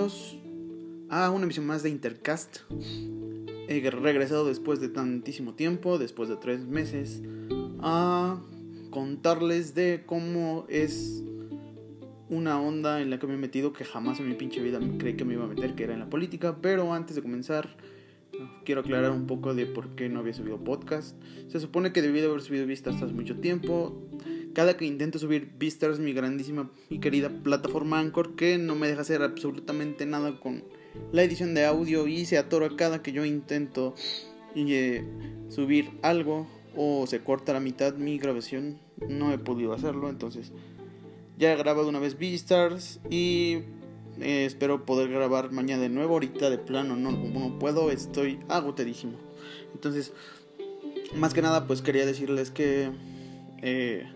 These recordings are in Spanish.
bienvenidos a una emisión más de Intercast. He regresado después de tantísimo tiempo, después de tres meses, a contarles de cómo es una onda en la que me he metido que jamás en mi pinche vida creí que me iba a meter, que era en la política. Pero antes de comenzar, quiero aclarar un poco de por qué no había subido podcast. Se supone que debí de haber subido vistas hace mucho tiempo cada que intento subir Vistars, mi grandísima y querida plataforma Anchor, que no me deja hacer absolutamente nada con la edición de audio y se atora cada que yo intento eh, subir algo o se corta la mitad mi grabación. No he podido hacerlo, entonces ya he grabado una vez Vistars y eh, espero poder grabar mañana de nuevo. Ahorita de plano no, no puedo, estoy agotadísimo. Entonces, más que nada, pues quería decirles que eh,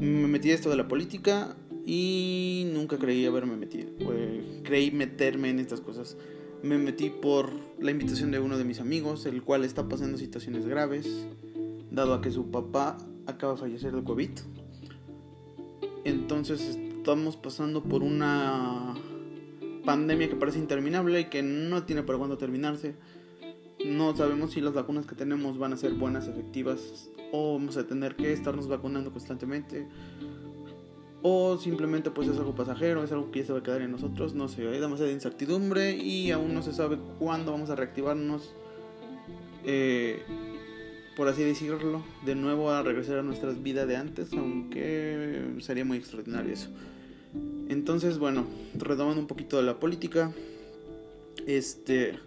me metí a esto de la política y nunca creí haberme metido. creí meterme en estas cosas. Me metí por la invitación de uno de mis amigos, el cual está pasando situaciones graves, dado a que su papá acaba de fallecer de COVID. Entonces estamos pasando por una pandemia que parece interminable y que no tiene para cuándo terminarse. No sabemos si las vacunas que tenemos van a ser buenas, efectivas o vamos a tener que estarnos vacunando constantemente o simplemente pues es algo pasajero, es algo que ya se va a quedar en nosotros, no sé, hay demasiada incertidumbre y aún no se sabe cuándo vamos a reactivarnos, eh, por así decirlo, de nuevo a regresar a nuestras vidas de antes, aunque sería muy extraordinario eso. Entonces, bueno, retomando un poquito de la política, este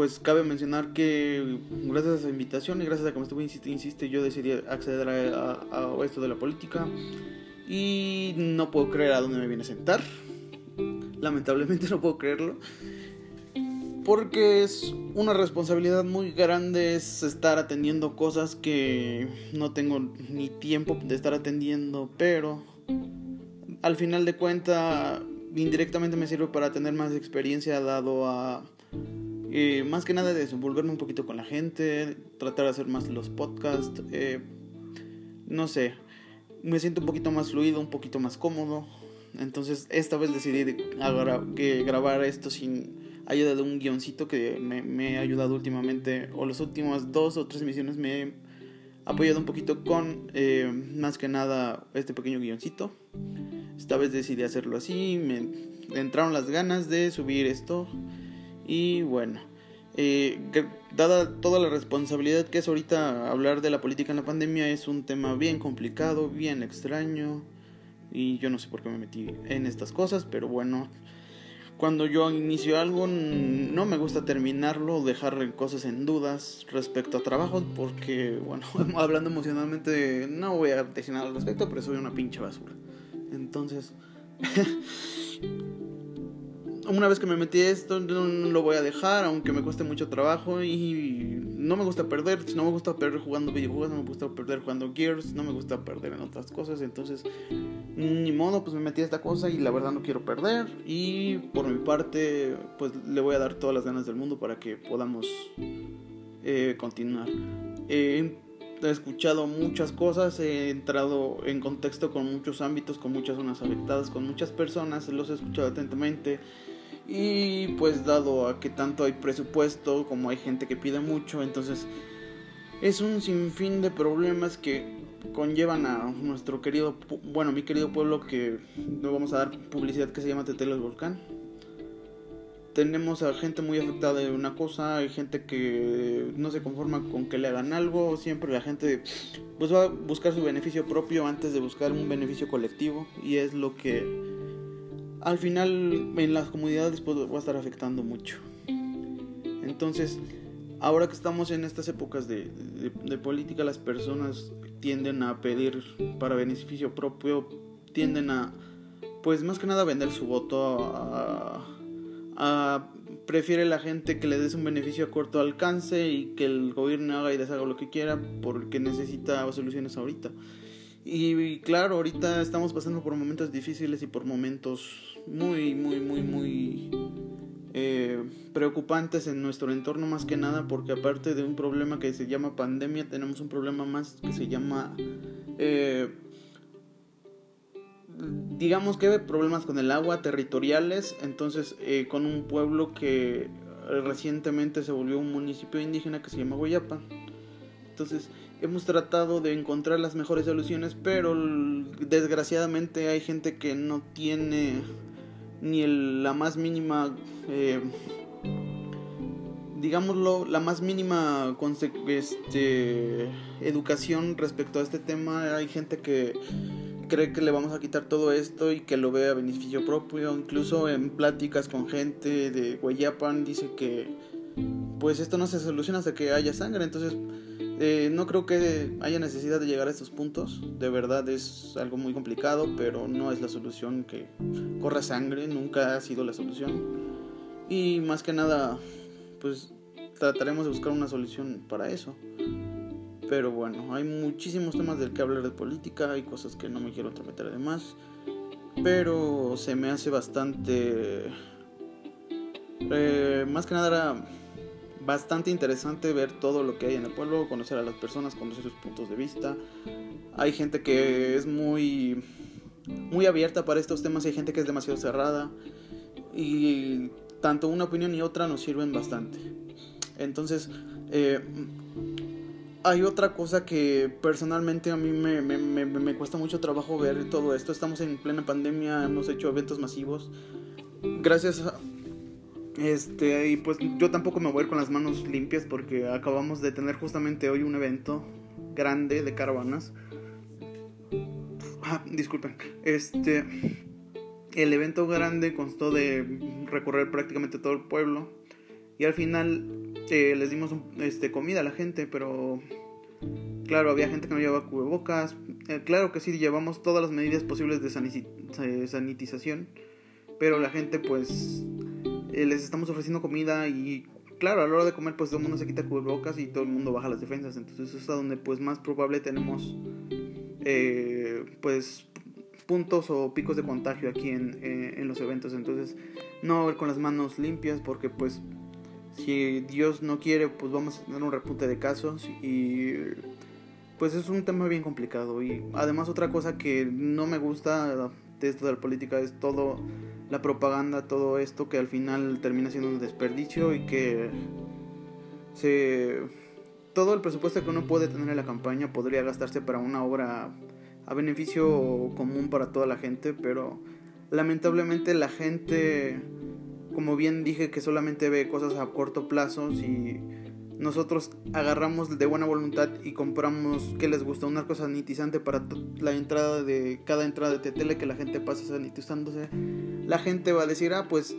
pues cabe mencionar que gracias a esa invitación y gracias a que me estuvo insiste, insiste yo decidí acceder a, esto de la política y no puedo creer a dónde me viene a sentar. Lamentablemente no puedo creerlo. Porque es una responsabilidad muy grande es estar atendiendo cosas que no tengo ni tiempo de estar atendiendo, pero al final de cuenta indirectamente me sirve para tener más experiencia dado a eh, más que nada desenvolverme un poquito con la gente, tratar de hacer más los podcasts, eh, no sé, me siento un poquito más fluido, un poquito más cómodo. Entonces esta vez decidí que grabar esto sin ayuda de un guioncito que me, ha ayudado últimamente, o las últimas dos o tres emisiones me he apoyado un poquito con eh, más que nada este pequeño guioncito. Esta vez decidí hacerlo así, me entraron las ganas de subir esto y bueno, eh, dada toda la responsabilidad que es ahorita hablar de la política en la pandemia, es un tema bien complicado, bien extraño. Y yo no sé por qué me metí en estas cosas, pero bueno, cuando yo inicio algo no me gusta terminarlo dejar cosas en dudas respecto a trabajo porque, bueno, hablando emocionalmente no voy a decir nada al respecto, pero soy una pinche basura. Entonces, una vez que me metí esto, no, lo voy a dejar, aunque me cueste mucho trabajo. Y no me gusta perder. No me gusta perder jugando videojuegos, no me gusta perder jugando Gears, no me gusta perder en otras cosas. Entonces, ni modo, pues me metí a esta cosa y la verdad no quiero perder. Y por mi parte, pues le voy a dar todas las ganas del mundo para que podamos eh, continuar. he escuchado muchas cosas, he entrado en contexto con muchos ámbitos, con muchas zonas afectadas, con muchas personas, los he escuchado atentamente y pues dado a que tanto hay presupuesto como hay gente que pide mucho, entonces es un sinfín de problemas que conllevan a nuestro querido, bueno, mi querido pueblo que no vamos a dar publicidad que se llama Tetelo el Volcán. Tenemos a gente muy afectada de una cosa, hay gente que no se conforma con que le hagan algo, siempre la gente pues va a buscar su beneficio propio antes de buscar un beneficio colectivo y es lo que al final en las comunidades pues, va a estar afectando mucho. Entonces, ahora que estamos en estas épocas de, política, las personas tienden a pedir para beneficio propio, tienden a, pues más que nada, vender su voto, a, a, prefiere la gente que le des un beneficio a corto alcance y que el gobierno haga y deshaga lo que quiera porque necesita soluciones ahorita. Y, claro, ahorita estamos pasando por momentos difíciles y por momentos muy, muy, muy, muy eh, preocupantes en nuestro entorno más que nada porque aparte de un problema que se llama pandemia tenemos un problema más que se llama eh, digamos que problemas con el agua territoriales, entonces eh, con un pueblo que recientemente se volvió un municipio indígena que se llama Guayapa. Entonces hemos tratado de encontrar las mejores soluciones, pero desgraciadamente hay gente que no tiene ni la más mínima, eh, digámoslo, la más mínima este, educación respecto a este tema. Hay gente que cree que le vamos a quitar todo esto y que lo ve a beneficio propio. Incluso en pláticas con gente de Guayapan dice que pues esto no se soluciona hasta que haya sangre. Entonces eh, no creo que haya necesidad de llegar a estos puntos. De verdad es algo muy complicado, pero no es la solución que corra sangre. Nunca ha sido la solución. Y más que nada, pues trataremos de buscar una solución para eso. Pero bueno, hay muchísimos temas del que hablar de política, hay cosas que no me quiero meter además. Pero se me hace bastante... Eh, más que nada era bastante interesante ver todo lo que hay en el pueblo, conocer a las personas, conocer sus puntos de vista. Hay gente que es muy muy abierta para estos temas, hay gente que es demasiado cerrada y tanto una opinión y otra nos sirven bastante. Entonces, eh, hay otra cosa que personalmente a mí me, me, me, cuesta mucho trabajo ver todo esto. Estamos en plena pandemia, hemos hecho eventos masivos. Gracias. Este, y pues yo tampoco me voy a ir con las manos limpias porque acabamos de tener justamente hoy un evento grande de caravanas. Ah, disculpen. Este, el evento grande constó de recorrer prácticamente todo el pueblo. Y al final este, les dimos este, comida a la gente, pero claro, había gente que no llevaba cubrebocas. Eh, claro que sí, llevamos todas las medidas posibles de sanitización, pero la gente pues eh, les estamos ofreciendo comida y claro, a la hora de comer pues todo el mundo se quita cubrebocas y todo el mundo baja las defensas, entonces eso es a donde pues más probable tenemos eh, pues puntos o picos de contagio aquí en, en los eventos, entonces no con las manos limpias porque pues si Dios no quiere, pues vamos a tener un repunte de casos y pues es un tema bien complicado. Y además otra cosa que no me gusta esto de la política es todo la propaganda, todo esto que al final termina siendo un desperdicio y que se todo el presupuesto que uno puede tener en la campaña podría gastarse para una obra a beneficio común para toda la gente, pero lamentablemente la gente como bien dije, que solamente ve cosas a corto plazo, si nosotros agarramos de buena voluntad y compramos que les gusta una cosa sanitizante para la entrada de cada entrada de tele que la gente pase sanitizándose, la gente va a decir, ah, pues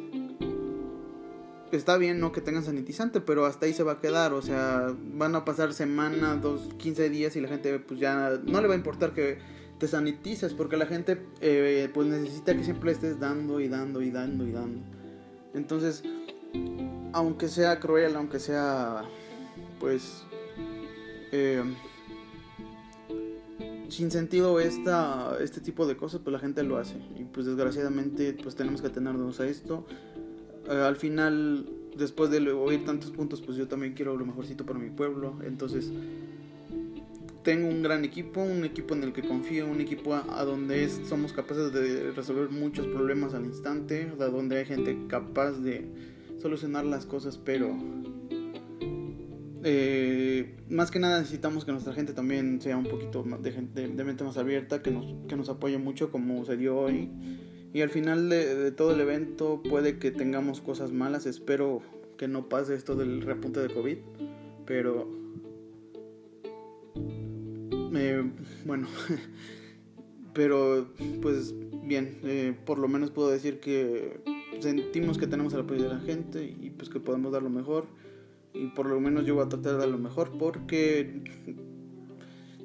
está bien, no que tengan sanitizante, pero hasta ahí se va a quedar, o sea, van a pasar semana, dos, 15 días y la gente pues ya no le va a importar que te sanitices, porque la gente eh, pues necesita que siempre estés dando y dando y dando y dando. Entonces, aunque sea cruel, aunque sea, pues, eh, sin sentido esta, este tipo de cosas, pues la gente lo hace. Y pues desgraciadamente, pues tenemos que atenernos a esto. Eh, al final, después de oír tantos puntos, pues yo también quiero lo mejorcito para mi pueblo. Entonces, tengo un gran equipo, un equipo en el que confío, un equipo a, donde somos capaces de resolver muchos problemas al instante, a donde hay gente capaz de solucionar las cosas, pero eh, más que nada necesitamos que nuestra gente también sea un poquito de, mente más abierta, que nos, que nos apoye mucho como se dio hoy. Y al final de, de todo el evento puede que tengamos cosas malas, espero que no pase esto del repunte de COVID, pero eh, bueno, pero pues bien, eh, por lo menos puedo decir que sentimos que tenemos el apoyo de la gente y pues que podemos dar lo mejor. Y por lo menos yo voy a tratar de dar lo mejor porque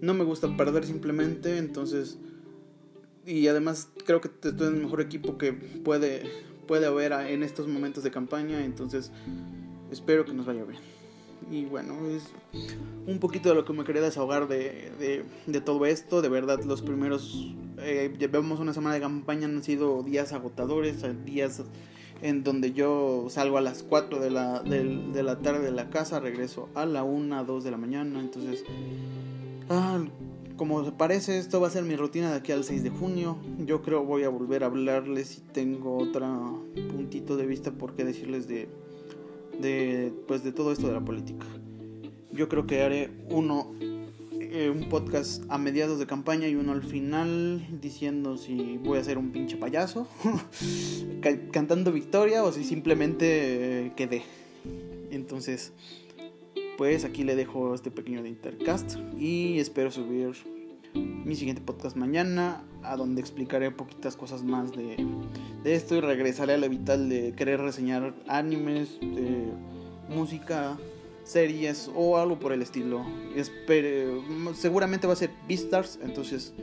no me gusta perder simplemente, entonces... Y además creo que estoy en el mejor equipo que puede, puede haber en estos momentos de campaña, entonces espero que nos vaya bien. Y bueno, es un poquito de lo que me quería desahogar de, de, todo esto. De verdad, los primeros, eh, llevamos una semana de campaña, han sido días agotadores, días en donde yo salgo a las 4 de la, de, la tarde de la casa, regreso a la 1, 2 de la mañana. Entonces, ah, como se parece, esto va a ser mi rutina de aquí al 6 de junio. Yo creo voy a volver a hablarles si tengo otro puntito de vista por qué decirles de, de, pues de todo esto de la política. Yo creo que haré uno, eh, un podcast a mediados de campaña y uno al final diciendo si voy a ser un pinche payaso, cantando victoria o si simplemente eh, quedé. Entonces pues aquí le dejo este pequeño de Intercast y espero subir mi siguiente podcast mañana a donde explicaré poquitas cosas más de, esto y regresaré a la vital de querer reseñar animes, de música, series o algo por el estilo. Espero, seguramente va a ser Beastars, entonces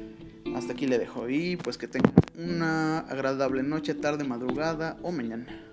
hasta aquí le dejo y pues que tengan una agradable noche, tarde, madrugada o mañana.